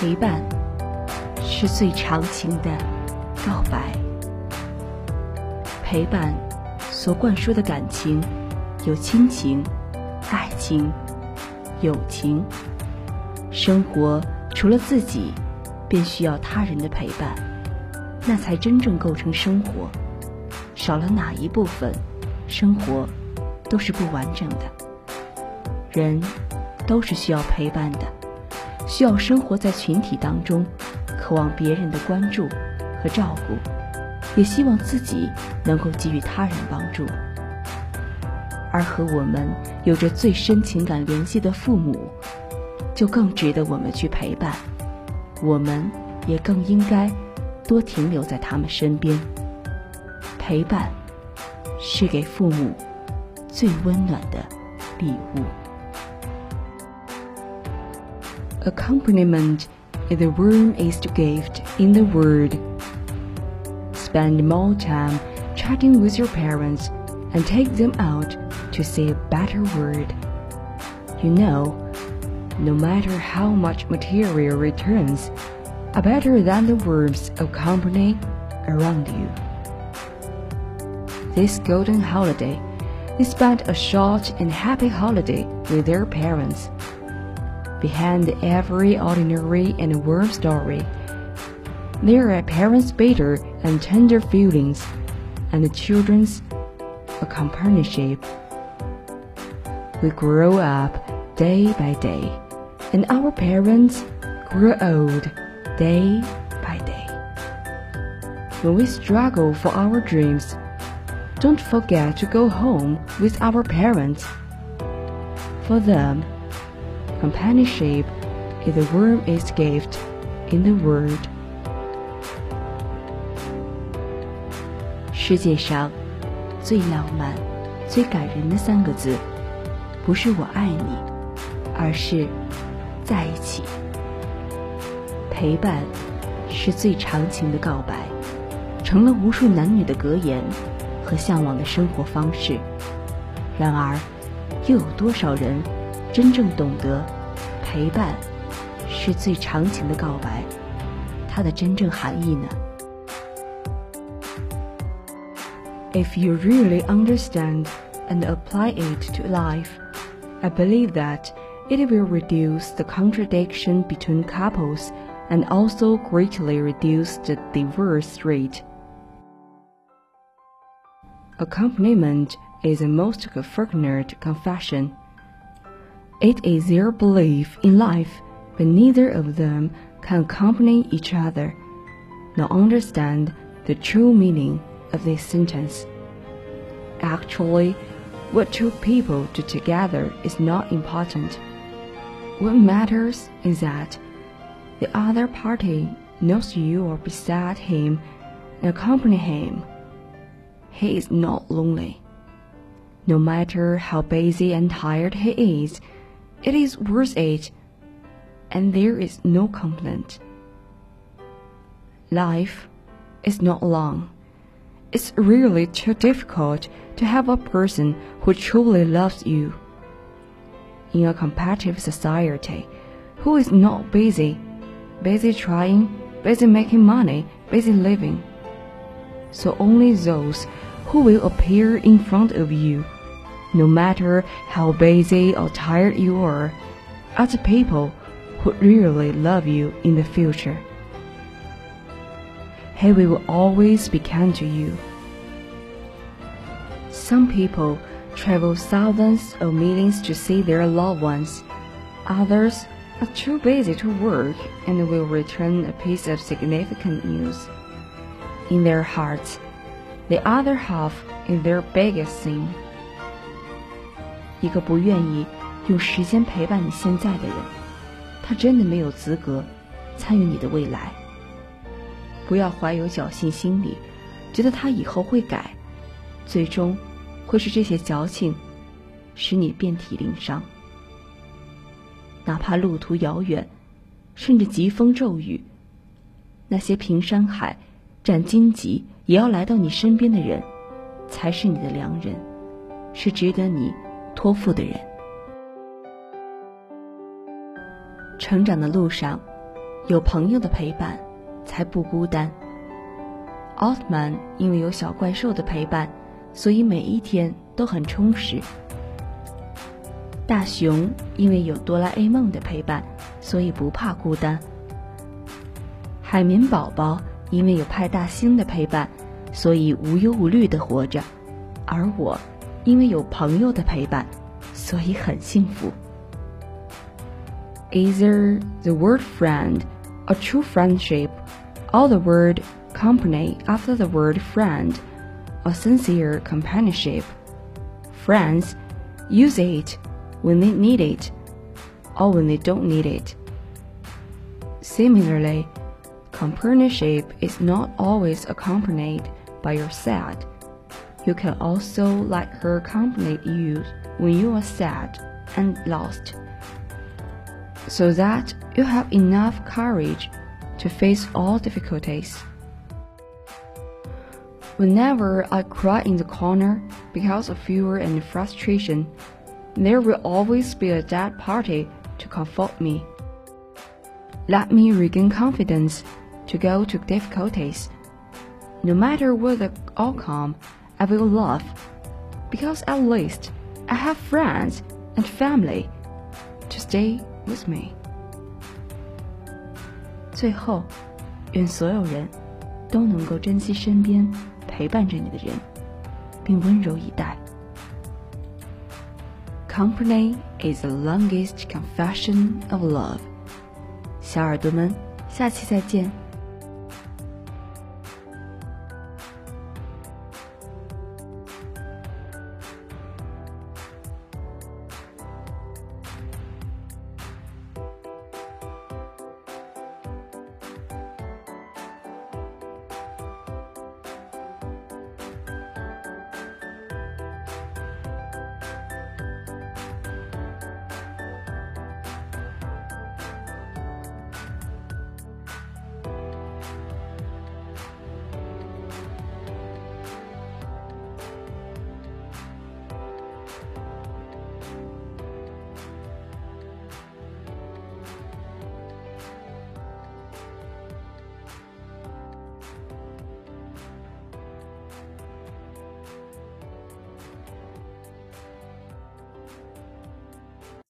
陪伴是最长情的告白。陪伴所灌输的感情有亲情、爱情、友情。生活除了自己，便需要他人的陪伴，那才真正构成生活。少了哪一部分，生活都是不完整的。人都是需要陪伴的。需要生活在群体当中，渴望别人的关注和照顾，也希望自己能够给予他人帮助。而和我们有着最深情感联系的父母，就更值得我们去陪伴。我们也更应该多停留在他们身边。陪伴是给父母最温暖的礼物。Accompaniment is the warmest gift in the word. Spend more time chatting with your parents and take them out to say a better word. You know, no matter how much material returns, are better than the warmth of company around you. This golden holiday, they spent a short and happy holiday with their parents behind every ordinary and warm story. There are parents' bitter and tender feelings, and the children's companionship. We grow up day by day, and our parents grow old day by day. When we struggle for our dreams, don't forget to go home with our parents. For them, Companionship is the warmest gift in the world. 世界上最浪漫、最感人的三个字，不是我爱你，而是在一起。陪伴是最长情的告白，成了无数男女的格言和向往的生活方式。然而，又有多少人？真正懂得陪伴是最长情的告白，它的真正含义呢？If you really understand and apply it to life, I believe that it will reduce the contradiction between couples and also greatly reduce the divorce rate. Accompaniment is a most fortunate confession. It is their belief in life, but neither of them can accompany each other, nor understand the true meaning of this sentence. Actually, what two people do together is not important. What matters is that the other party knows you are beside him and accompany him. He is not lonely. No matter how busy and tired he is, it is worth it, and there is no complaint. Life is not long. It's really too difficult to have a person who truly loves you. In a competitive society, who is not busy, busy trying, busy making money, busy living. So only those who will appear in front of you no matter how busy or tired you are, the people who really love you in the future. He will always be kind to you. Some people travel thousands of millions to see their loved ones. Others are too busy to work and will return a piece of significant news. In their hearts, the other half is their biggest sin. 一个不愿意用时间陪伴你现在的人，他真的没有资格参与你的未来。不要怀有侥幸心理，觉得他以后会改，最终会是这些矫情使你遍体鳞伤。哪怕路途遥远，甚至疾风骤雨，那些平山海、斩荆棘也要来到你身边的人，才是你的良人，是值得你。托付的人，成长的路上，有朋友的陪伴，才不孤单。奥特曼因为有小怪兽的陪伴，所以每一天都很充实。大熊因为有哆啦 A 梦的陪伴，所以不怕孤单。海绵宝宝因为有派大星的陪伴，所以无忧无虑的活着。而我，因为有朋友的陪伴，所以很幸福。Either the word friend, a true friendship, or the word company after the word friend, a sincere companionship. Friends use it when they need it or when they don't need it. Similarly, companionship is not always accompanied by your sad. You can also let her accompany you when you are sad and lost, so that you have enough courage to face all difficulties. Whenever I cry in the corner because of fear and frustration, there will always be a dead party to comfort me. Let me regain confidence to go to difficulties. No matter what the outcome, I will laugh, because at least I have friends and family to stay with me. 最后，愿所有人都能够珍惜身边陪伴着你的人，并温柔以待。Company is the longest confession of love。小耳朵们，下期再见。